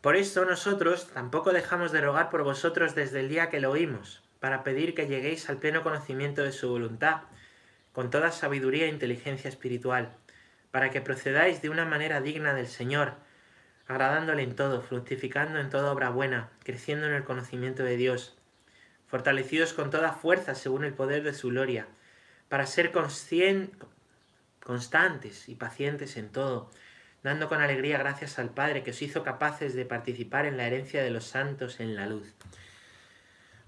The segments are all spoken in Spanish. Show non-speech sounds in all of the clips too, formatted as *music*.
Por eso nosotros tampoco dejamos de rogar por vosotros desde el día que lo oímos, para pedir que lleguéis al pleno conocimiento de su voluntad, con toda sabiduría e inteligencia espiritual, para que procedáis de una manera digna del Señor, agradándole en todo, fructificando en toda obra buena, creciendo en el conocimiento de Dios, fortalecidos con toda fuerza según el poder de su gloria, para ser constantes y pacientes en todo, dando con alegría gracias al Padre que os hizo capaces de participar en la herencia de los santos en la luz.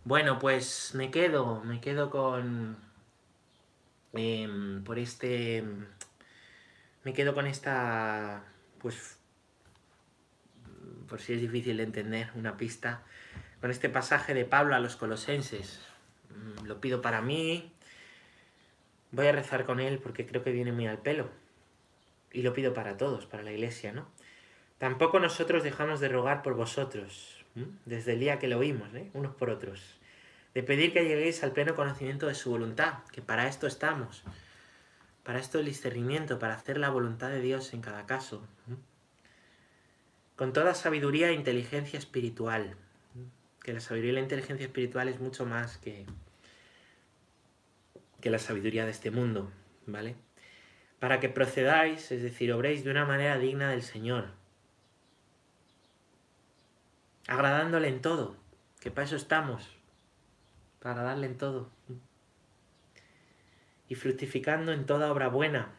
Bueno, pues me quedo, me quedo con... Em, por este... Me quedo con esta... Pues... Por si es difícil de entender, una pista. Con este pasaje de Pablo a los colosenses. Mm, lo pido para mí. Voy a rezar con él porque creo que viene muy al pelo y lo pido para todos, para la iglesia, ¿no? Tampoco nosotros dejamos de rogar por vosotros, desde el día que lo oímos, ¿eh? unos por otros, de pedir que lleguéis al pleno conocimiento de su voluntad, que para esto estamos, para esto el discernimiento, para hacer la voluntad de Dios en cada caso, con toda sabiduría e inteligencia espiritual, que la sabiduría y la inteligencia espiritual es mucho más que, que la sabiduría de este mundo, ¿vale? Para que procedáis, es decir, obréis de una manera digna del Señor, agradándole en todo, que para eso estamos, para agradarle en todo, y fructificando en toda obra buena,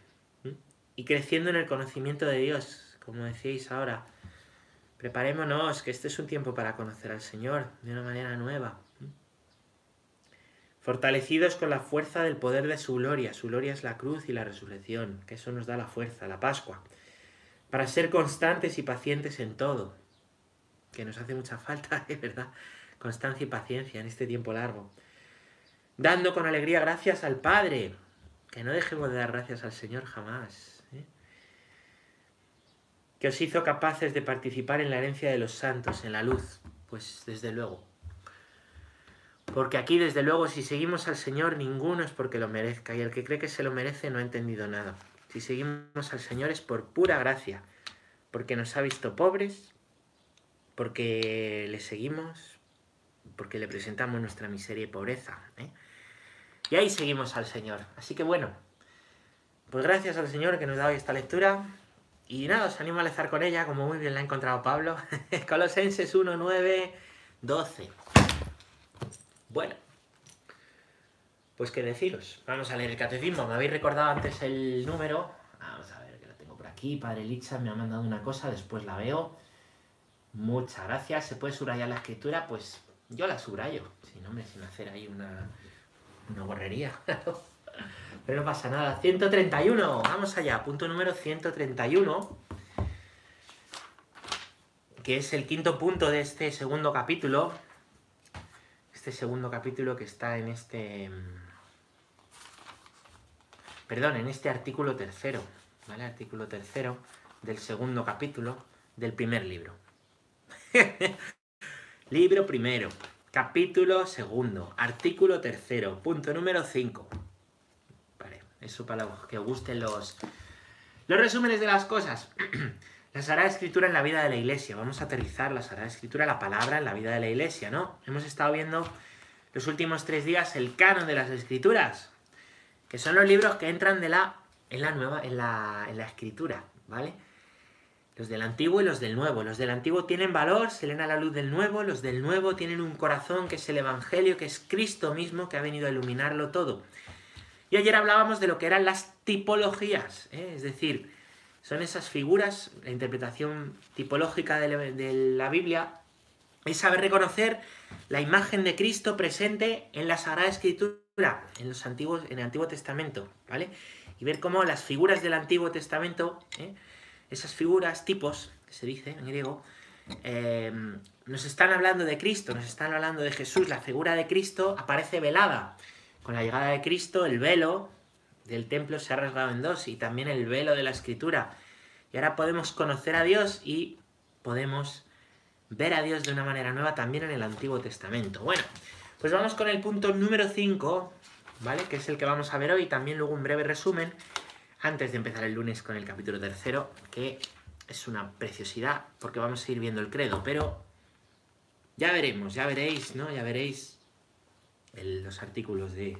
y creciendo en el conocimiento de Dios, como decíais ahora. Preparémonos, que este es un tiempo para conocer al Señor de una manera nueva fortalecidos con la fuerza del poder de su gloria. Su gloria es la cruz y la resurrección, que eso nos da la fuerza, la Pascua, para ser constantes y pacientes en todo, que nos hace mucha falta, *laughs* es verdad, constancia y paciencia en este tiempo largo. Dando con alegría gracias al Padre, que no dejemos de dar gracias al Señor jamás. ¿eh? Que os hizo capaces de participar en la herencia de los santos, en la luz, pues desde luego porque aquí, desde luego, si seguimos al Señor, ninguno es porque lo merezca, y el que cree que se lo merece no ha entendido nada. Si seguimos al Señor es por pura gracia, porque nos ha visto pobres, porque le seguimos, porque le presentamos nuestra miseria y pobreza. ¿eh? Y ahí seguimos al Señor. Así que bueno, pues gracias al Señor que nos da hoy esta lectura. Y nada, os animo a lezar con ella, como muy bien la ha encontrado Pablo. *laughs* Colosenses 1, 9, 12. Bueno, pues qué deciros. Vamos a leer el catecismo. Me habéis recordado antes el número. Vamos a ver que lo tengo por aquí. Padre Licha me ha mandado una cosa, después la veo. Muchas gracias. ¿Se puede subrayar la escritura? Pues yo la subrayo. Si no, me sin hacer ahí una, una borrería. *laughs* Pero no pasa nada. 131. Vamos allá. Punto número 131. Que es el quinto punto de este segundo capítulo este segundo capítulo que está en este... Mm, perdón, en este artículo tercero, ¿vale? Artículo tercero del segundo capítulo del primer libro. *laughs* libro primero, capítulo segundo, artículo tercero, punto número 5. Vale, eso para que os gusten los, los resúmenes de las cosas. *clears throat* La Sagrada Escritura en la vida de la Iglesia. Vamos a aterrizar la Sagrada Escritura, la palabra en la vida de la Iglesia, ¿no? Hemos estado viendo los últimos tres días el canon de las Escrituras, que son los libros que entran de la, en la nueva, en la, en la Escritura, ¿vale? Los del Antiguo y los del Nuevo. Los del Antiguo tienen valor, se leen a la luz del Nuevo. Los del Nuevo tienen un corazón que es el Evangelio, que es Cristo mismo, que ha venido a iluminarlo todo. Y ayer hablábamos de lo que eran las tipologías, ¿eh? es decir, son esas figuras, la interpretación tipológica de la, Biblia, es saber reconocer la imagen de Cristo presente en la Sagrada Escritura, en, los antiguos, en el Antiguo Testamento, ¿vale? Y ver cómo las figuras del Antiguo Testamento, ¿eh? esas figuras, tipos, que se dice en griego, em, nos están hablando de Cristo, nos están hablando de Jesús. La figura de Cristo aparece velada. Con la llegada de Cristo, el velo del templo se ha rasgado en dos y también el velo de la escritura. Y ahora podemos conocer a Dios y podemos ver a Dios de una manera nueva también en el Antiguo Testamento. Bueno, pues vamos con el punto número 5, ¿vale? Que es el que vamos a ver hoy. También luego un breve resumen, antes de empezar el lunes con el capítulo tercero, que es una preciosidad, porque vamos a ir viendo el credo, pero ya veremos, ya veréis, ¿no? Ya veréis los artículos de,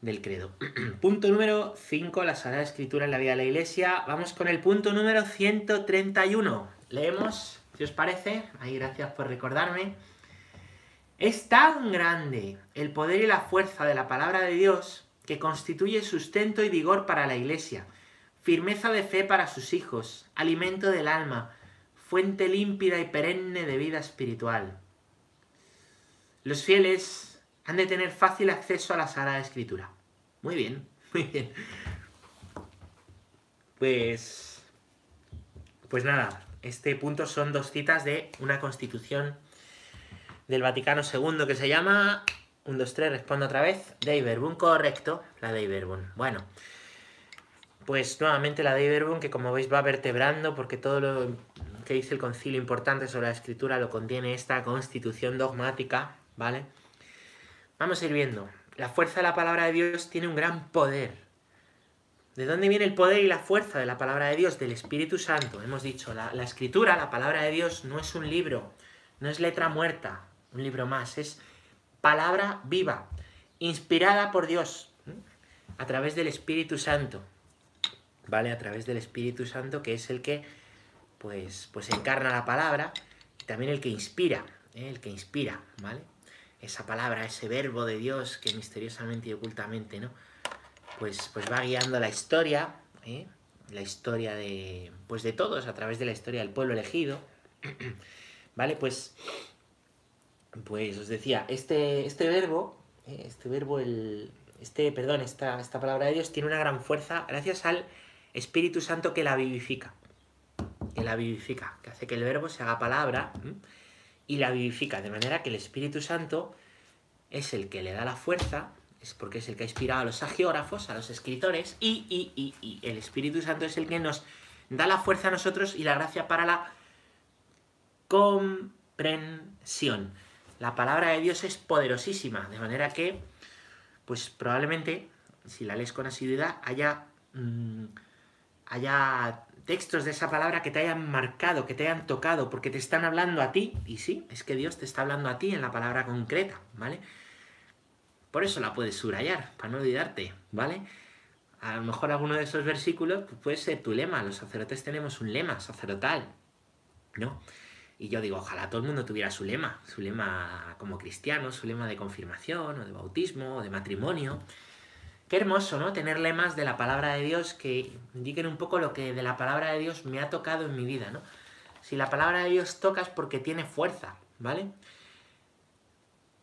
del credo. *clears throat* punto número 5, la Sagrada Escritura en la vida de la Iglesia. Vamos con el punto número 131. Leemos, si os parece. Ahí, gracias por recordarme. Es tan grande el poder y la fuerza de la palabra de Dios que constituye sustento y vigor para la Iglesia, firmeza de fe para sus hijos, alimento del alma, fuente límpida y perenne de vida espiritual. Los fieles han de tener fácil acceso a la Sagrada Escritura. Muy bien, *laughs* muy bien. Pues... Pues nada, este punto son dos citas de una constitución del Vaticano II que se llama... 1, 2, 3, respondo otra vez. Dei Verbum, correcto, la Dei Verbum. Bueno, pues nuevamente la Dei Verbum que como veis va vertebrando porque todo lo que dice el concilio importante sobre la escritura lo contiene esta constitución dogmática, ¿vale? Vamos a ir viendo. La fuerza de la palabra de Dios tiene un gran poder. ¿De dónde viene el poder y la fuerza de la palabra de Dios? Del Espíritu Santo. Hemos dicho, la, escritura, la palabra de Dios, no es un libro, no es letra muerta, un libro más, es palabra viva, inspirada por Dios, a través del Espíritu Santo. ¿Vale? A través del Espíritu Santo, que es el que, pues, pues encarna la palabra, y también el que inspira, ¿eh? el que inspira, ¿vale? Esa palabra, ese verbo de Dios que misteriosamente y ocultamente, ¿no? Pues, pues va guiando la historia, ¿eh? la historia de, pues de todos, a través de la historia del pueblo elegido, *clears throat* ¿vale? Pues, pues os decía, este, este verbo, ¿eh? este verbo, el, este, perdón, esta, esta palabra de Dios tiene una gran fuerza gracias al Espíritu Santo que la vivifica, que la vivifica, que hace que el verbo se haga palabra, y la vivifica, de manera que el Espíritu Santo es el que le da la fuerza, es porque es el que ha inspirado a los agiógrafos, a los escritores, y, y, y, y el Espíritu Santo es el que nos da la fuerza a nosotros y la gracia para la comprensión. La palabra de Dios es poderosísima, de manera que, pues probablemente, si la lees con asiduidad, haya, mmm, haya textos de esa palabra que te hayan marcado, que te hayan tocado, porque te están hablando a ti. Y sí, es que Dios te está hablando a ti en la palabra concreta, ¿vale? Por eso la puedes subrayar, para no olvidarte, ¿vale? A lo mejor alguno de esos versículos pues, puede ser tu lema. Los sacerdotes tenemos un lema sacerdotal, ¿no? Y yo digo, ojalá todo el mundo tuviera su lema, su lema como cristiano, su lema de confirmación, o de bautismo, o de matrimonio. Qué hermoso, ¿no? Tener lemas de la palabra de Dios que indiquen un poco lo que de la palabra de Dios me ha tocado en mi vida, ¿no? Si la palabra de Dios toca es porque tiene fuerza, ¿vale?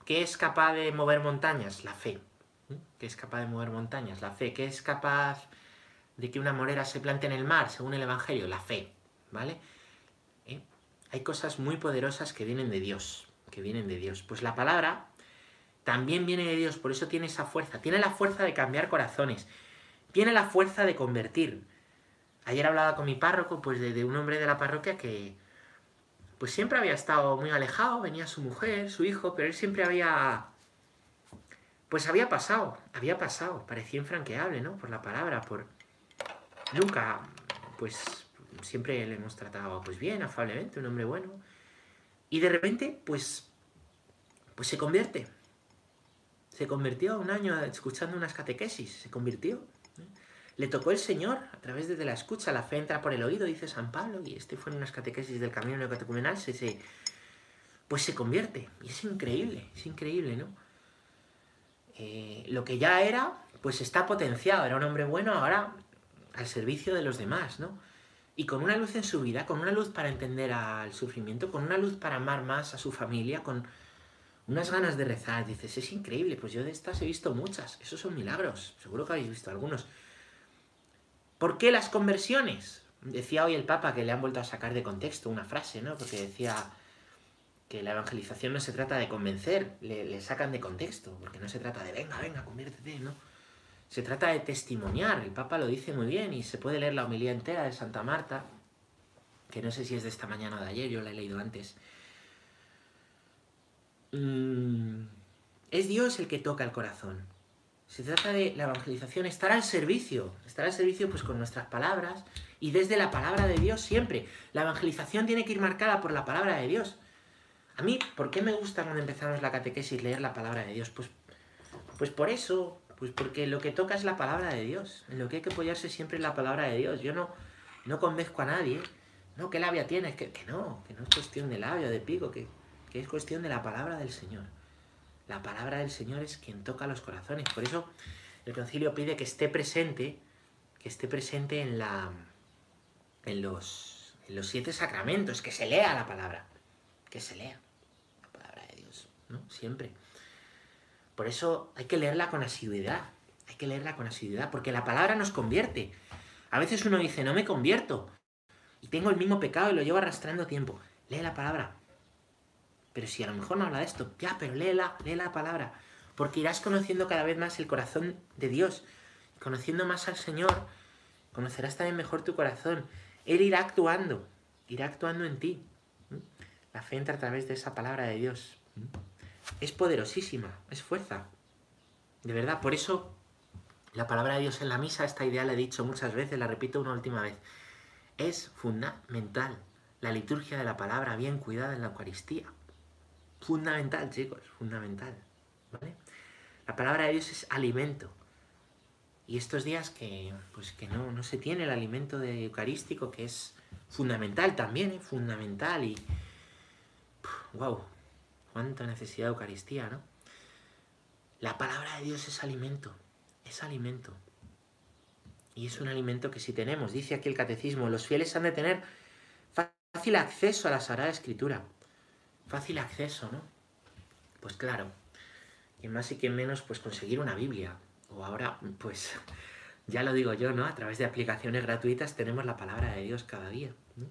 ¿Qué es capaz de mover montañas? La fe. ¿Qué es capaz de mover montañas? La fe. ¿Qué es capaz de que una morera se plante en el mar, según el Evangelio? La fe, ¿vale? ¿Eh? Hay cosas muy poderosas que vienen de Dios, que vienen de Dios. Pues la palabra también viene de Dios, por eso tiene esa fuerza. Tiene la fuerza de cambiar corazones. Tiene la fuerza de convertir. Ayer hablaba con mi párroco, pues de, un hombre de la parroquia que pues siempre había estado muy alejado, venía su mujer, su hijo, pero él siempre había pues había pasado, había pasado, parecía infranqueable, ¿no? Por la palabra, por nunca pues siempre le hemos tratado pues bien, afablemente, un hombre bueno. Y de repente pues pues se convierte se convirtió un año escuchando unas catequesis, se convirtió. ¿eh? Le tocó el Señor a través de la escucha, la fe entra por el oído, dice San Pablo, y este fue en unas catequesis del camino neocatecumenal, se, se, pues se convierte. Y es increíble, es increíble, ¿no? Eh, lo que ya era, pues está potenciado, era un hombre bueno, ahora al servicio de los demás, ¿no? Y con una luz en su vida, con una luz para entender al sufrimiento, con una luz para amar más a su familia, con unas ganas de rezar, dices, es increíble, pues yo de estas he visto muchas, esos son milagros, seguro que habéis visto algunos. ¿Por qué las conversiones? Decía hoy el Papa que le han vuelto a sacar de contexto una frase, ¿no? Porque decía que la evangelización no se trata de convencer, le, sacan de contexto, porque no se trata de venga, venga, conviértete, ¿no? Se trata de testimoniar, el Papa lo dice muy bien y se puede leer la homilía entera de Santa Marta, que no sé si es de esta mañana o de ayer, yo la he leído antes Mm, es Dios el que toca el corazón. Se trata de la evangelización, estar al servicio, estar al servicio pues con nuestras palabras y desde la palabra de Dios siempre. La evangelización tiene que ir marcada por la palabra de Dios. A mí, ¿por qué me gusta cuando empezamos la catequesis leer la palabra de Dios? Pues, pues por eso, pues porque lo que toca es la palabra de Dios. En lo que hay que apoyarse siempre es la palabra de Dios. Yo no, no convenzco a nadie. No, ¿qué labia tienes? Que, que no, que no es cuestión de labio, de pico, que, es cuestión de la palabra del Señor. La palabra del Señor es quien toca los corazones. Por eso el concilio pide que esté presente, que esté presente en la en los, en los siete sacramentos, que se lea la palabra, que se lea la palabra de Dios, ¿no? Siempre. Por eso hay que leerla con asiduidad, hay que leerla con asiduidad, porque la palabra nos convierte. A veces uno dice, no me convierto, y tengo el mismo pecado y lo llevo arrastrando tiempo. Lee la palabra, pero si a lo mejor no habla de esto, ya, pero léela, lee la palabra. Porque irás conociendo cada vez más el corazón de Dios. Conociendo más al Señor, conocerás también mejor tu corazón. Él irá actuando, irá actuando en ti. La fe entra a través de esa palabra de Dios. Es poderosísima, es fuerza. De verdad, por eso la palabra de Dios en la misa, esta idea la he dicho muchas veces, la repito una última vez. Es fundamental la liturgia de la palabra bien cuidada en la Eucaristía. Fundamental, chicos, fundamental. ¿Vale? La palabra de Dios es alimento. Y estos días que, pues que no, no se tiene el alimento de eucarístico, que es fundamental también, ¿eh? fundamental. Y. ¡Wow! ¡Cuánta necesidad de Eucaristía, ¿no? La palabra de Dios es alimento. Es alimento. Y es un alimento que si tenemos, dice aquí el catecismo, los fieles han de tener fácil acceso a la Sagrada Escritura fácil acceso, ¿no? Pues claro, y más y que menos, pues conseguir una Biblia. O ahora, pues, *laughs* ya lo digo yo, ¿no? A través de aplicaciones gratuitas tenemos la palabra de Dios cada día. ¿no?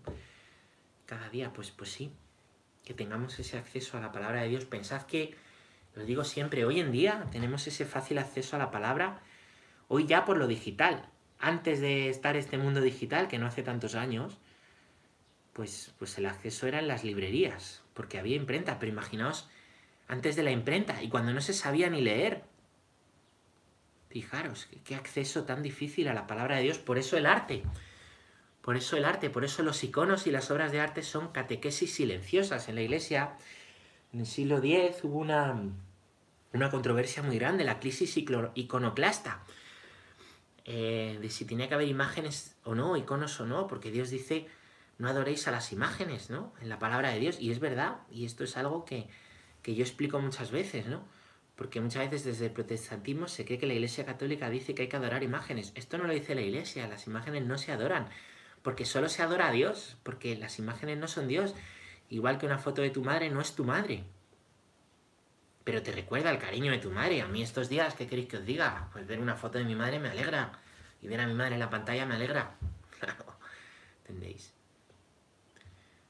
Cada día, pues, pues sí, que tengamos ese acceso a la palabra de Dios. Pensad que, lo digo siempre, hoy en día tenemos ese fácil acceso a la palabra, hoy ya por lo digital. Antes de estar este mundo digital, que no hace tantos años, pues, pues el acceso era en las librerías, porque había imprenta, pero imaginaos antes de la imprenta y cuando no se sabía ni leer. Fijaros, qué acceso tan difícil a la palabra de Dios, por eso el arte. Por eso el arte, por eso los iconos y las obras de arte son catequesis silenciosas. En la iglesia, en el siglo X, hubo una, una controversia muy grande, la crisis iconoclasta, eh, de si tenía que haber imágenes o no, iconos o no, porque Dios dice no adoréis a las imágenes, ¿no? En la palabra de Dios. Y es verdad, y esto es algo que, yo explico muchas veces, ¿no? Porque muchas veces desde el protestantismo se cree que la Iglesia Católica dice que hay que adorar imágenes. Esto no lo dice la Iglesia, las imágenes no se adoran, porque solo se adora a Dios, porque las imágenes no son Dios. Igual que una foto de tu madre no es tu madre. Pero te recuerda el cariño de tu madre. A mí estos días, ¿qué queréis que os diga? Pues ver una foto de mi madre me alegra. Y ver a mi madre en la pantalla me alegra. *laughs* ¿Entendéis?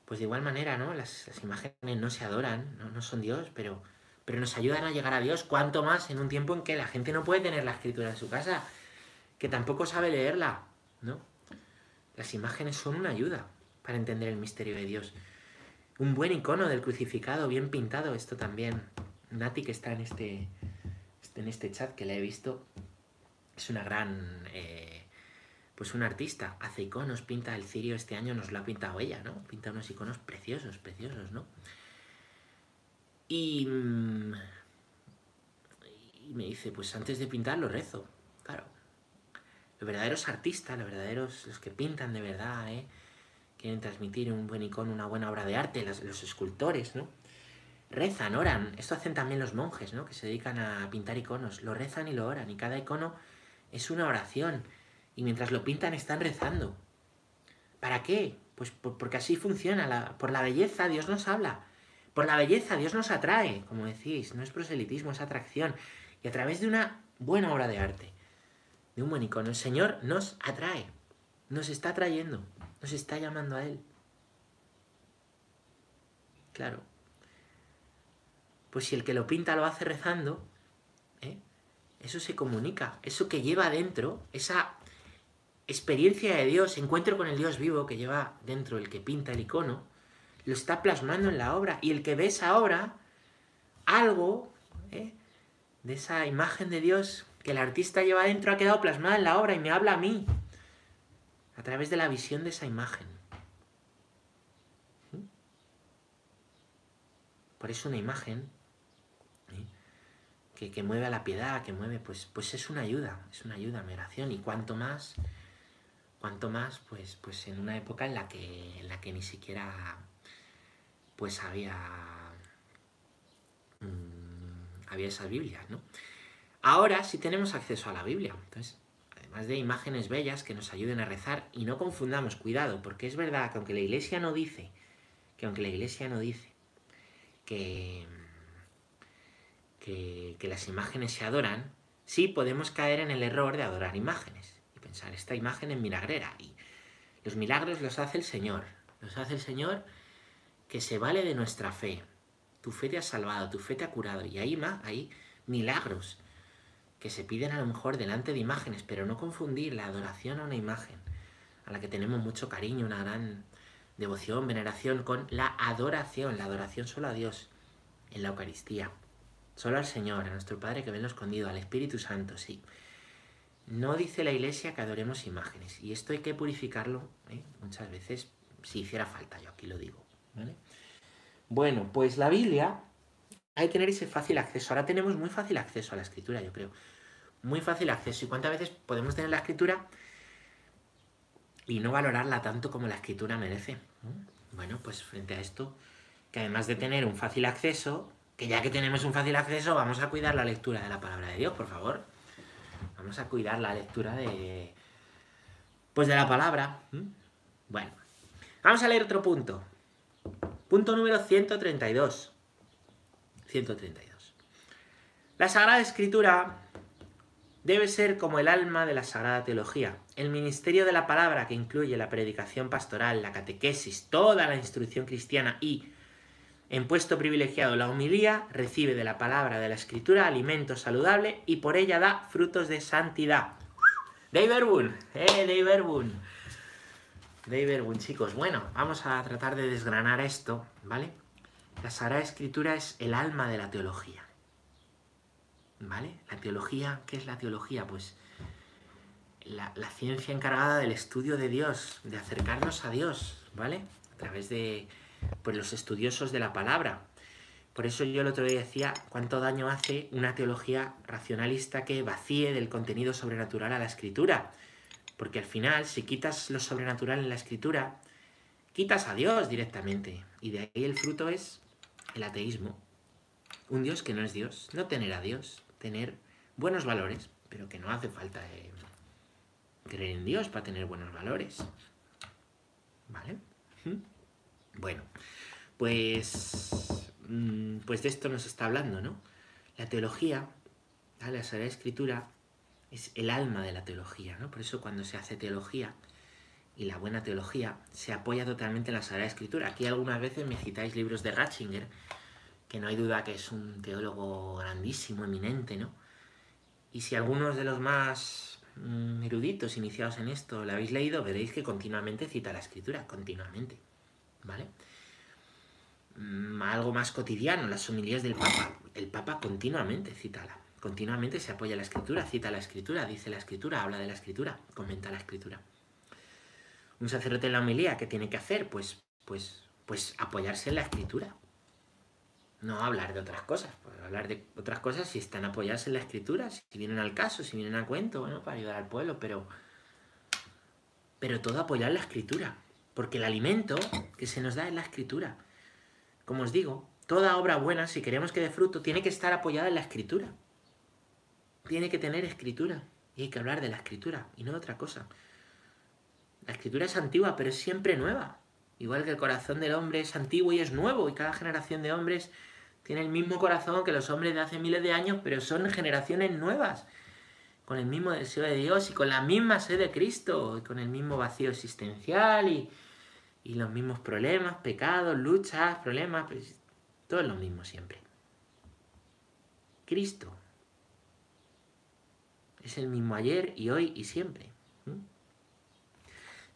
Pues de igual manera, ¿no? Las, imágenes no se adoran, ¿no? son Dios, pero, pero nos ayudan a llegar a Dios, cuanto más en un tiempo en que la gente no puede tener la escritura en su casa, que tampoco sabe leerla, ¿no? Las imágenes son una ayuda para entender el misterio de Dios. Un buen icono del crucificado, bien pintado, esto también. Nati, que está en este, en este chat que le he visto, es una gran eh, pues un artista hace iconos, pinta el cirio, este año nos lo ha pintado ella, ¿no? Pinta unos iconos preciosos, preciosos, ¿no? Y, mm, me dice, pues antes de pintar lo rezo, claro. Los verdaderos artistas, los verdaderos, los que pintan de verdad, ¿eh? Quieren transmitir un buen icono, una buena obra de arte, los escultores, ¿no? Rezan, oran. Esto hacen también los monjes, ¿no? Que se dedican a pintar iconos. Lo rezan y lo oran. Y cada icono es una oración y mientras lo pintan están rezando. ¿Para qué? Pues porque así funciona. por la belleza Dios nos habla. Por la belleza Dios nos atrae, como decís. No es proselitismo, es atracción. Y a través de una buena obra de arte, de un buen icono, el Señor nos atrae. Nos está atrayendo. Nos está llamando a Él. Claro. Pues si el que lo pinta lo hace rezando, ¿eh? eso se comunica. Eso que lleva adentro, esa experiencia de Dios, encuentro con el Dios vivo que lleva dentro el que pinta el icono, lo está plasmando en la obra. Y el que ve esa obra, algo ¿eh? de esa imagen de Dios que el artista lleva adentro ha quedado plasmada en la obra y me habla a mí, a través de la visión de esa imagen. Por eso una imagen que, que, mueve a la piedad, que mueve, pues, pues es una ayuda, es una ayuda a mi oración. Y cuanto más, cuanto más, pues, pues en una época en la que, en la que ni siquiera pues había, mmm, había esas Biblias, ¿no? Ahora sí tenemos acceso a la Biblia. Entonces, además de imágenes bellas que nos ayuden a rezar, y no confundamos, cuidado, porque es verdad que aunque la iglesia no dice, que aunque la iglesia no dice que, que, las imágenes se adoran, sí podemos caer en el error de adorar imágenes esta imagen es milagrera. Y los milagros los hace el Señor. Los hace el Señor que se vale de nuestra fe. Tu fe te ha salvado, tu fe te ha curado. Y ahí, hay milagros que se piden a lo mejor delante de imágenes, pero no confundir la adoración a una imagen, a la que tenemos mucho cariño, una gran devoción, veneración, con la adoración, la adoración solo a Dios, en la Eucaristía, solo al Señor, a nuestro Padre que ve en lo escondido, al Espíritu Santo, sí. No dice la Iglesia que adoremos imágenes, y esto hay que purificarlo ¿eh? muchas veces, si hiciera falta, yo aquí lo digo. Bueno, pues la Biblia hay que tener ese fácil acceso. Ahora tenemos muy fácil acceso a la escritura, yo creo muy fácil acceso. ¿Y cuántas veces podemos tener la escritura y no valorarla tanto como la escritura merece? Bueno, pues frente a esto, que además de tener un fácil acceso, que ya que tenemos un fácil acceso, vamos a cuidar la lectura de la palabra de Dios, por favor. Vamos a cuidar la lectura de. Pues de la palabra. Bueno, vamos a leer otro punto. Punto número 132. 132. La Sagrada Escritura debe ser como el alma de la Sagrada Teología. El ministerio de la palabra, que incluye la predicación pastoral, la catequesis, toda la instrucción cristiana y, en puesto privilegiado, la humilía, recibe de la palabra de la escritura alimento saludable y por ella da frutos de santidad. Dave Verbun, eh, Verbun. Dave Verbun, chicos. Bueno, vamos a tratar de desgranar esto, ¿vale? La Sagrada Escritura es el alma de la teología. ¿Vale? La teología, ¿qué es la teología? Pues la, ciencia encargada del estudio de Dios, de acercarnos a Dios, ¿vale? A través de pues, los estudiosos de la palabra. Por eso yo el otro día decía cuánto daño hace una teología racionalista que vacíe del contenido sobrenatural a la escritura. Porque al final, si quitas lo sobrenatural en la escritura, quitas a Dios directamente. Y de ahí el fruto es el ateísmo. Un Dios que no es Dios, no tener a Dios tener buenos valores, pero que no hace falta eh, creer en Dios para tener buenos valores. ¿Vale? Bueno, pues, mm, pues de esto nos está hablando, ¿no? La teología, la Sagrada Escritura, es el alma de la teología, ¿no? Por eso cuando se hace teología, y la buena teología, se apoya totalmente en la Sagrada Escritura. Aquí algunas veces me citáis libros de Ratzinger, que no hay duda que es un teólogo grandísimo, eminente, ¿no? Y si algunos de los más mm, eruditos iniciados en esto lo habéis leído, veréis que continuamente cita la escritura, continuamente, ¿vale? Mm, algo más cotidiano, las homilías del Papa. El Papa continuamente cita la, continuamente se apoya la escritura, cita la escritura, dice la escritura, habla de la escritura, comenta la escritura. Un sacerdote en la homilía, ¿qué tiene que hacer? Pues, pues, pues apoyarse en la escritura, no hablar de otras cosas, pues hablar de otras cosas si están apoyadas en la escritura, si vienen al caso, si vienen a cuento, bueno, para ayudar al pueblo, pero, pero todo apoyar la escritura, porque el alimento que se nos da es la escritura. Como os digo, toda obra buena, si queremos que dé fruto, tiene que estar apoyada en la escritura. Tiene que tener escritura. Y hay que hablar de la escritura y no de otra cosa. La escritura es antigua, pero es siempre nueva. Igual que el corazón del hombre es antiguo y es nuevo, y cada generación de hombres tiene el mismo corazón que los hombres de hace miles de años, pero son generaciones nuevas, con el mismo deseo de Dios y con la misma sed de Cristo, y con el mismo vacío existencial y, y los mismos problemas, pecados, luchas, problemas, todo es lo mismo siempre. Cristo es el mismo ayer y hoy y siempre.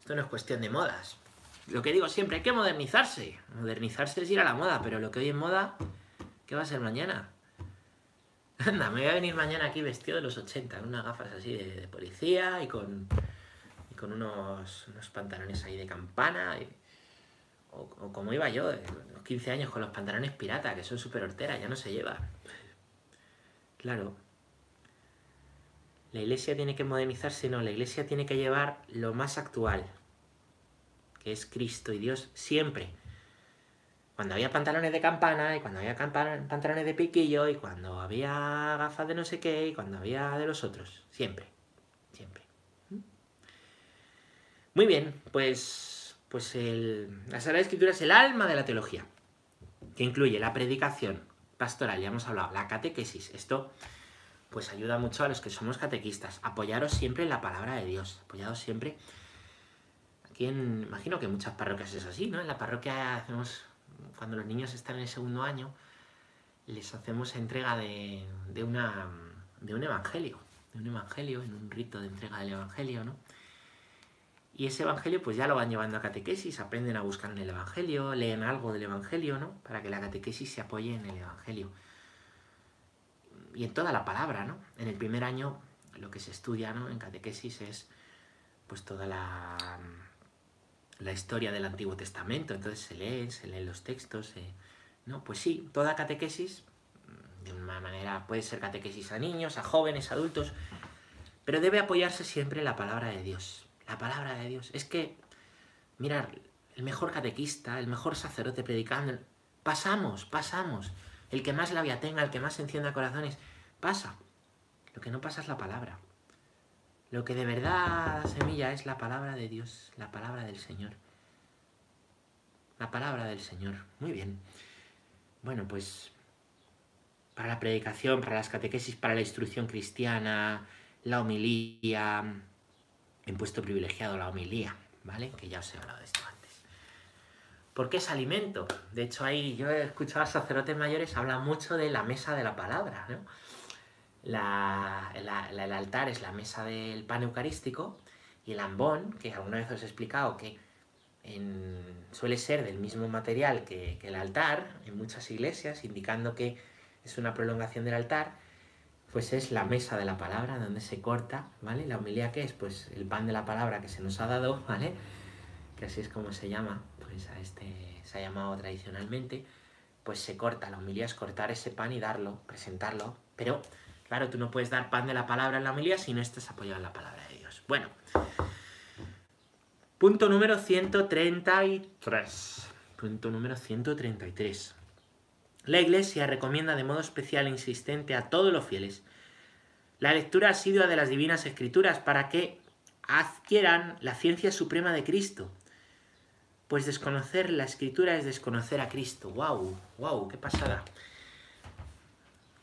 Esto no es cuestión de modas. Lo que digo siempre, hay que modernizarse. Modernizarse es ir a la moda, pero lo que hoy es moda ¿Qué va a ser mañana? *laughs* Anda, me voy a venir mañana aquí vestido de los 80, con unas gafas así de, policía y con, con unos, unos pantalones ahí de campana. o, como iba yo, los 15 años con los pantalones pirata, que son súper horteras, ya no se llevan. Claro. La iglesia tiene que modernizarse, no, la iglesia tiene que llevar lo más actual, que es Cristo y Dios siempre. Cuando había pantalones de campana, y cuando había pantalones de piquillo, y cuando había gafas de no sé qué, y cuando había de los otros. Siempre. Muy bien, pues, pues el, la Sagrada Escritura es el alma de la teología, que incluye la predicación pastoral, ya hemos hablado, la catequesis. Esto pues ayuda mucho a los que somos catequistas. Apoyaros siempre en la palabra de Dios. Apoyaros siempre. Aquí en, imagino que en muchas parroquias es así, ¿no? En la parroquia hacemos cuando los niños están en el segundo año, les hacemos entrega de, una, de un evangelio, de un evangelio, en un rito de entrega del evangelio, ¿no? Y ese evangelio pues ya lo van llevando a catequesis, aprenden a buscar en el evangelio, leen algo del evangelio, ¿no? Para que la catequesis se apoye en el evangelio. Y en toda la palabra, ¿no? En el primer año lo que se estudia, ¿no? En catequesis es pues toda la la historia del Antiguo Testamento, entonces se leen, se leen los textos, ¿no? Pues sí, toda catequesis, de una manera, puede ser catequesis a niños, a jóvenes, adultos, pero debe apoyarse siempre la palabra de Dios. La palabra de Dios. Es que, mirar, el mejor catequista, el mejor sacerdote predicando, pasamos, pasamos. El que más labia tenga, el que más encienda corazones, pasa. Lo que no pasa es la palabra. Lo que de verdad semilla es la palabra de Dios, la palabra del Señor. La palabra del Señor. Muy bien. Bueno, pues para la predicación, para las catequesis, para la instrucción cristiana, la homilía, en puesto privilegiado la homilía, ¿vale? Que ya os he hablado de esto antes. ¿Por qué es alimento? De hecho, ahí yo he escuchado a sacerdotes mayores hablar mucho de la mesa de la palabra, ¿no? el altar es la mesa del pan eucarístico y el ambón, que alguna vez os he explicado que suele ser del mismo material que, el altar en muchas iglesias, indicando que es una prolongación del altar, pues es la mesa de la palabra donde se corta, ¿vale? La humildad que es, pues el pan de la palabra que se nos ha dado, ¿vale? Que así es como se llama, pues a este se ha llamado tradicionalmente, pues se corta, la humildad es cortar ese pan y darlo, presentarlo, pero Claro, tú no puedes dar pan de la palabra en la homilía si no estás apoyado en la palabra de Dios. Bueno, punto número 133. Punto número 133. La Iglesia recomienda de modo especial e insistente a todos los fieles la lectura asidua de las divinas escrituras para que adquieran la ciencia suprema de Cristo. Pues desconocer la escritura es desconocer a Cristo. ¡Wow! ¡Wow! ¡Qué pasada!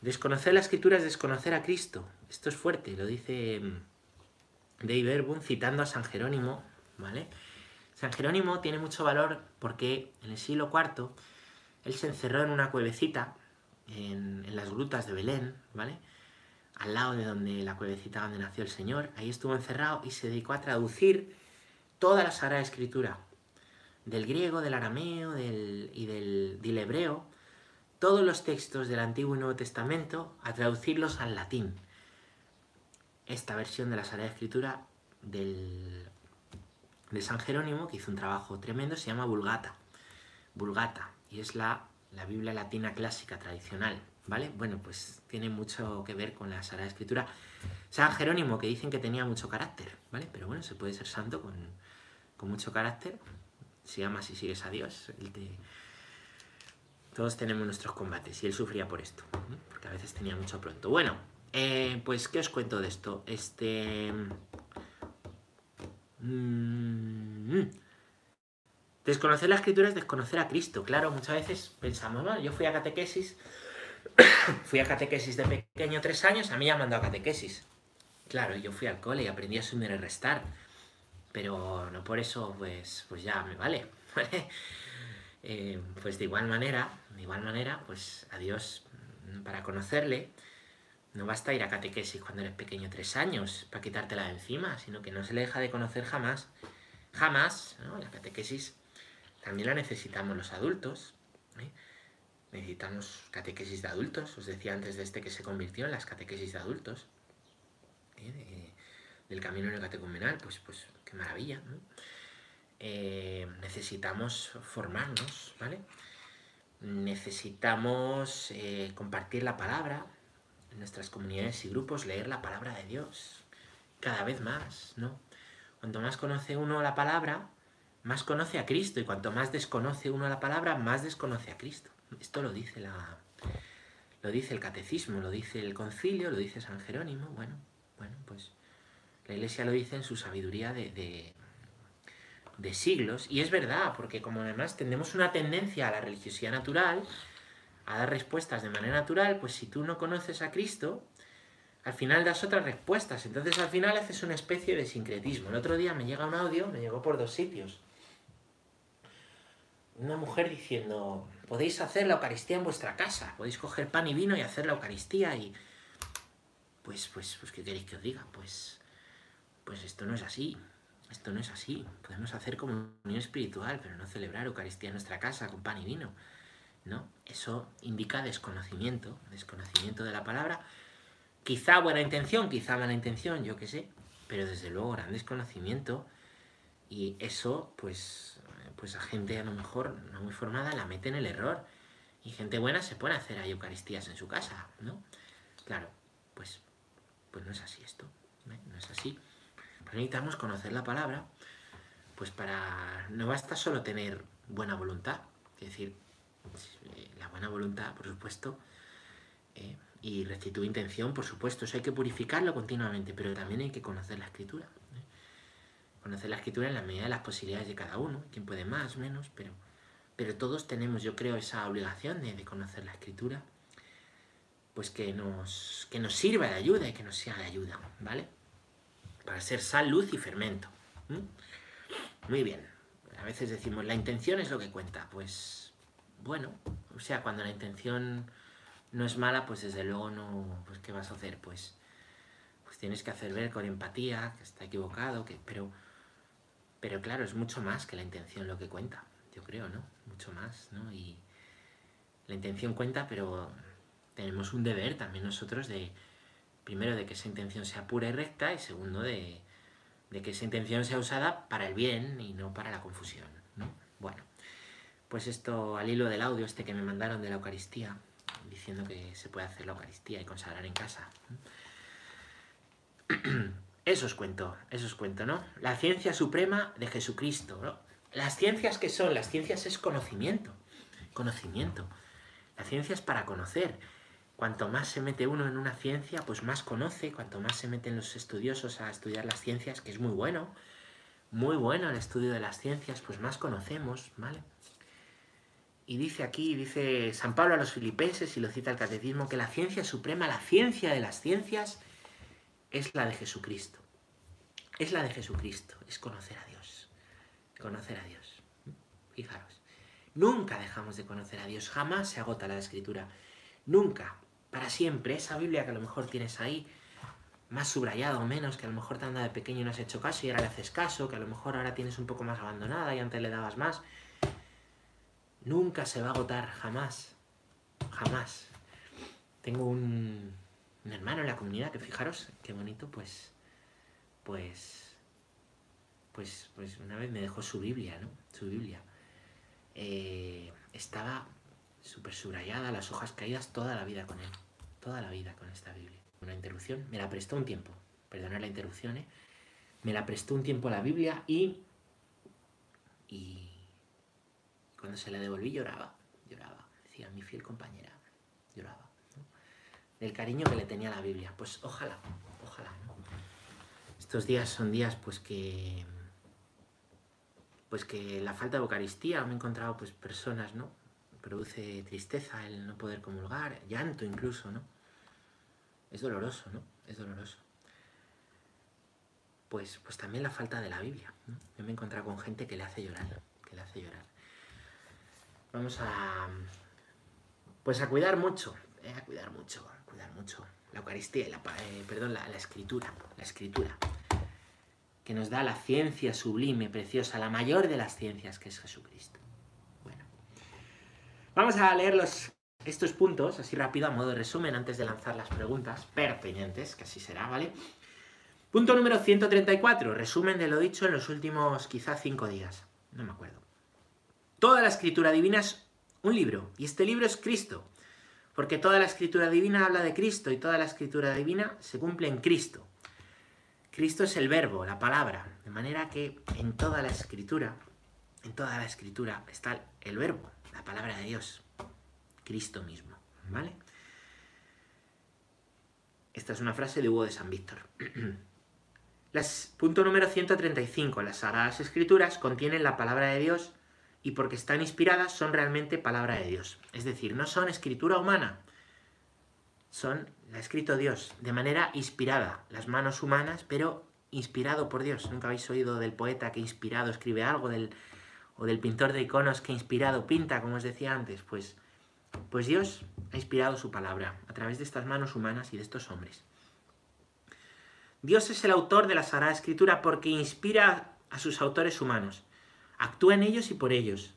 Desconocer la escritura es desconocer a Cristo. Esto es fuerte, lo dice mm, Dave Erbun citando a San Jerónimo, ¿vale? San Jerónimo tiene mucho valor porque en el siglo IV él se encerró en una cuevecita en, las grutas de Belén, ¿vale? Al lado de donde la cuevecita donde nació el Señor. Ahí estuvo encerrado y se dedicó a traducir toda la Sagrada Escritura, del griego, del arameo y del, hebreo, todos los textos del Antiguo y Nuevo Testamento a traducirlos al latín. Esta versión de la Sagrada Escritura de San Jerónimo, que hizo un trabajo tremendo, se llama Vulgata. Vulgata, y es la, la Biblia latina clásica tradicional, ¿vale? Bueno, pues tiene mucho que ver con la Sagrada Escritura. San Jerónimo, que dicen que tenía mucho carácter, ¿vale? Pero bueno, se puede ser santo con, con mucho carácter, si amas y sigues a Dios. Él te, todos tenemos nuestros combates y él sufría por esto, porque a veces tenía mucho pronto. Bueno, eh, pues, ¿qué os cuento de esto? Este... Mm, desconocer la escritura es desconocer a Cristo. Claro, muchas veces pensamos, bueno, yo fui a catequesis, *coughs* fui a catequesis de pequeño, tres años, a mí ya me a catequesis. Claro, yo fui al cole y aprendí a sumir y restar, pero no por eso, pues, pues ya me *laughs* vale. Eh, pues de igual manera, de igual manera, pues a Dios, para conocerle, no basta ir a catequesis cuando eres pequeño tres años para quitártela de encima, sino que no se le deja de conocer jamás. Jamás, ¿no? La catequesis también la necesitamos los adultos. ¿eh? necesitamos catequesis de adultos. Os decía antes de este que se convirtió en las catequesis de adultos. ¿eh? del camino catecumenal, pues, pues qué maravilla. Eh, necesitamos formarnos, ¿vale? Necesitamos eh, compartir la palabra en nuestras comunidades y grupos, leer la palabra de Dios cada vez más, ¿no? Cuanto más conoce uno la palabra, más conoce a Cristo, y cuanto más desconoce uno la palabra, más desconoce a Cristo. Esto lo dice la, lo dice el catecismo, lo dice el concilio, lo dice San Jerónimo. Bueno, bueno, pues la iglesia lo dice en su sabiduría de, de, siglos. Y es verdad, porque como además tendemos una tendencia a la religiosidad natural, a dar respuestas de manera natural, pues si tú no conoces a Cristo, al final das otras respuestas. Entonces al final haces una especie de sincretismo. El otro día me llega un audio, me llegó por dos sitios una mujer diciendo, podéis hacer la Eucaristía en vuestra casa, podéis coger pan y vino y hacer la Eucaristía y... Pues, pues, pues, ¿qué queréis que os diga? Pues, pues esto no es así, esto no es así. Podemos hacer comunión espiritual, pero no celebrar Eucaristía en nuestra casa con pan y vino. ¿No? Eso indica desconocimiento, desconocimiento de la palabra. Quizá buena intención, quizá mala intención, yo qué sé, pero desde luego gran desconocimiento. Y eso, pues, pues a gente a lo mejor no muy formada la mete en el error. Y gente buena se puede hacer ahí Eucaristías en su casa, ¿no? Claro, pues, pues no es así esto, ¿eh? no es así. Pues necesitamos conocer la palabra, pues para... No basta solo tener buena voluntad, es decir, eh, la buena voluntad, por supuesto, eh, y rectitud intención, por supuesto, eso hay que purificarlo continuamente, pero también hay que conocer la escritura conocer la escritura en la medida de las posibilidades de cada uno, quien puede más, menos, pero, pero todos tenemos, yo creo, esa obligación de, conocer la escritura, pues que nos, que nos sirva de ayuda y que nos sea de ayuda, ¿vale? Para ser sal, luz y fermento. Muy bien. A veces decimos, la intención es lo que cuenta. Pues, bueno, o sea, cuando la intención no es mala, pues desde luego no, pues ¿qué vas a hacer? Pues, pues tienes que hacer ver con empatía que está equivocado, que, pero pero claro, es mucho más que la intención lo que cuenta, yo creo, ¿no? Mucho más, ¿no? Y la intención cuenta, pero tenemos un deber también nosotros de, primero, de que esa intención sea pura y recta, y segundo, de, que esa intención sea usada para el bien y no para la confusión, ¿no? Bueno, pues esto al hilo del audio este que me mandaron de la Eucaristía, diciendo que se puede hacer la Eucaristía y consagrar en casa. *clears throat* Eso os cuento, eso os cuento, ¿no? La ciencia suprema de Jesucristo, ¿no? Las ciencias que son, las ciencias es conocimiento, conocimiento. La ciencia es para conocer. Cuanto más se mete uno en una ciencia, pues más conoce, cuanto más se meten los estudiosos a estudiar las ciencias, que es muy bueno, muy bueno el estudio de las ciencias, pues más conocemos, ¿vale? Y dice aquí, dice San Pablo a los filipenses, y lo cita el catecismo, que la ciencia suprema, la ciencia de las ciencias, es la de Jesucristo. Es la de Jesucristo, es conocer a Dios. Conocer a Dios. Fijaros. Nunca dejamos de conocer a Dios, jamás se agota la escritura. Nunca, para siempre. Esa Biblia que a lo mejor tienes ahí, más subrayada o menos, que a lo mejor te anda de pequeño y no has hecho caso y ahora le haces caso, que a lo mejor ahora tienes un poco más abandonada y antes le dabas más. Nunca se va a agotar, jamás. Jamás. Tengo un, un hermano en la comunidad, que fijaros, qué bonito, pues, pues, pues, pues una vez me dejó su Biblia, ¿no? Su Biblia. Eh, estaba súper subrayada, las hojas caídas, toda la vida con él, toda la vida con esta Biblia. Una interrupción, me la prestó un tiempo, perdonad la interrupción, ¿eh? Me la prestó un tiempo la Biblia y, y cuando se la devolví lloraba, lloraba, decía mi fiel compañera, lloraba del cariño que le tenía la Biblia. Pues ojalá, ojalá, ¿no? Estos días son días pues que pues que la falta de Eucaristía, me he encontrado pues personas, ¿no? Produce tristeza el no poder comulgar, llanto incluso, ¿no? Es doloroso, ¿no? Es doloroso. Pues, pues también la falta de la Biblia. Yo me he encontrado con gente que le hace llorar, que le hace llorar. Vamos a, pues a cuidar mucho, eh, a cuidar mucho mucho la Eucaristía, la, eh, perdón, la, la escritura, la escritura, que nos da la ciencia sublime, preciosa, la mayor de las ciencias, que es Jesucristo. Bueno, vamos a leer los estos puntos, así rápido, a modo de resumen, antes de lanzar las preguntas pertinentes, que así será, ¿vale? Punto número 134, resumen de lo dicho en los últimos quizá cinco días, no me acuerdo. Toda la escritura divina es un libro, y este libro es Cristo, porque toda la escritura divina habla de Cristo y toda la escritura divina se cumple en Cristo. Cristo es el verbo, la palabra, de manera que en toda la escritura, en toda la escritura está el verbo, la palabra de Dios, Cristo mismo, ¿vale? Esta es una frase de Hugo de San Víctor. *clears throat* Las, punto número 135. Las Sagradas Escrituras contienen la palabra de Dios y porque están inspiradas son realmente palabra de Dios. Es decir, no son escritura humana, son la ha escrito Dios de manera inspirada, las manos humanas, pero inspirado por Dios. Nunca habéis oído del poeta que inspirado escribe algo, del, o del pintor de iconos que inspirado pinta, como os decía antes. Pues, pues Dios ha inspirado su palabra a través de estas manos humanas y de estos hombres. Dios es el autor de la Sagrada Escritura porque inspira a sus autores humanos, actúa en ellos y por ellos.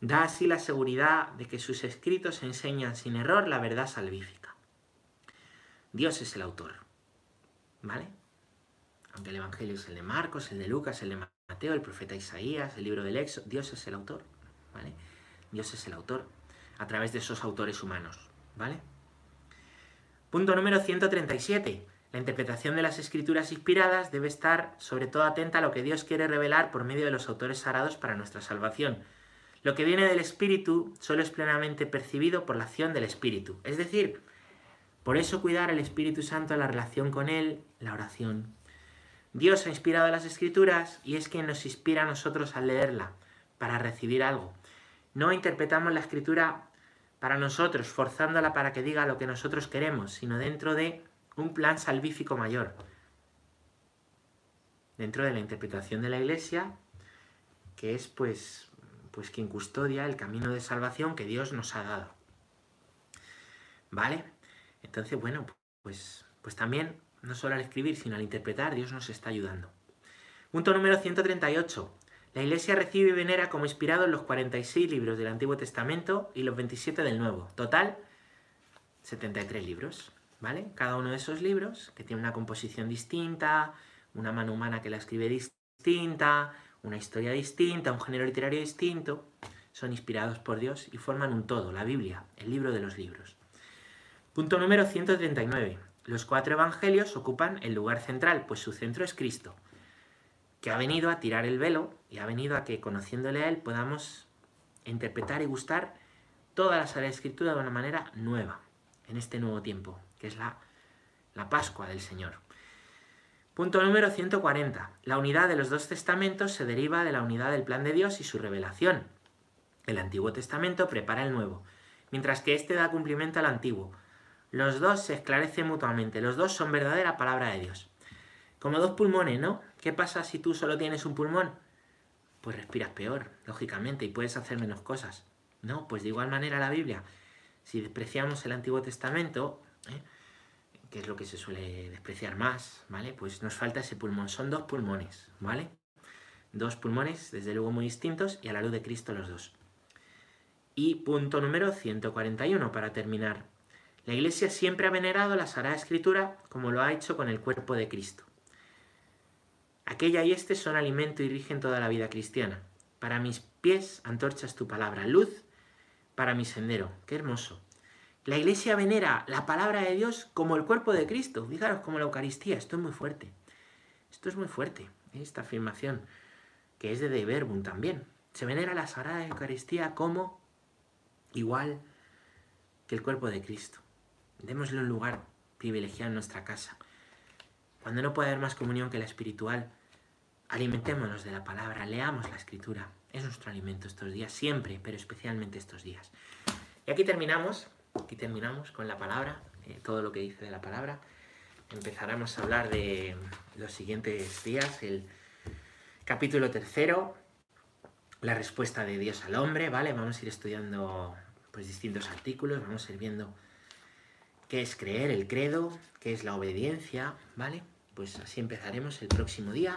Da así la seguridad de que sus escritos enseñan sin error la verdad salvífica. Dios es el autor. ¿Vale? Aunque el Evangelio es el de Marcos, el de Lucas, el de Mateo, el profeta Isaías, el libro del Éxodo, Dios es el autor. ¿Vale? Dios es el autor a través de esos autores humanos. ¿Vale? Punto número 137. La interpretación de las escrituras inspiradas debe estar sobre todo atenta a lo que Dios quiere revelar por medio de los autores sagrados para nuestra salvación. Lo que viene del Espíritu solo es plenamente percibido por la acción del Espíritu. Es decir, por eso cuidar al Espíritu Santo la relación con Él, la oración. Dios ha inspirado las Escrituras y es quien nos inspira a nosotros al leerla, para recibir algo. No interpretamos la Escritura para nosotros, forzándola para que diga lo que nosotros queremos, sino dentro de un plan salvífico mayor. Dentro de la interpretación de la Iglesia, que es pues, pues quien custodia el camino de salvación que Dios nos ha dado. ¿Vale? Entonces, bueno, pues, pues también, no solo al escribir, sino al interpretar, Dios nos está ayudando. Punto número 138. La Iglesia recibe y venera como inspirados los 46 libros del Antiguo Testamento y los 27 del Nuevo. Total, 73 libros. ¿Vale? Cada uno de esos libros, que tiene una composición distinta, una mano humana que la escribe distinta, una historia distinta, un género literario distinto, son inspirados por Dios y forman un todo, la Biblia, el libro de los libros. Punto número 139. Los cuatro evangelios ocupan el lugar central, pues su centro es Cristo, que ha venido a tirar el velo y ha venido a que, conociéndole a Él, podamos interpretar y gustar toda la Sagrada Escritura de una manera nueva, en este nuevo tiempo, que es la, la Pascua del Señor. Punto número 140. La unidad de los dos testamentos se deriva de la unidad del plan de Dios y su revelación. El Antiguo Testamento prepara el Nuevo, mientras que éste da cumplimiento al Antiguo. Los dos se esclarecen mutuamente, los dos son verdadera palabra de Dios. Como dos pulmones, ¿no? ¿Qué pasa si tú solo tienes un pulmón? Pues respiras peor, lógicamente, y puedes hacer menos cosas. No, pues de igual manera la Biblia. Si despreciamos el Antiguo Testamento, ¿eh? que es lo que se suele despreciar más, ¿vale? Pues nos falta ese pulmón. Son dos pulmones, ¿vale? Dos pulmones, desde luego muy distintos, y a la luz de Cristo los dos. Y punto número 141, para terminar. La Iglesia siempre ha venerado la Sagrada Escritura como lo ha hecho con el cuerpo de Cristo. Aquella y este son alimento y rigen toda la vida cristiana. Para mis pies antorchas tu palabra, luz para mi sendero. Qué hermoso. La iglesia venera la palabra de Dios como el cuerpo de Cristo. Fijaros, como la Eucaristía. Esto es muy fuerte. Esto es muy fuerte, esta afirmación, que es de De Verbum también. Se venera la Sagrada Eucaristía como igual que el cuerpo de Cristo. Démosle un lugar privilegiado en nuestra casa. Cuando no puede haber más comunión que la espiritual, alimentémonos de la palabra, leamos la escritura. Es nuestro alimento estos días, siempre, pero especialmente estos días. Y aquí terminamos Aquí terminamos con la palabra, eh, todo lo que dice de la palabra. Empezaremos a hablar de los siguientes días, el capítulo tercero, la respuesta de Dios al hombre, ¿vale? Vamos a ir estudiando pues distintos artículos, vamos a ir viendo qué es creer, el credo, qué es la obediencia, ¿vale? Pues así empezaremos el próximo día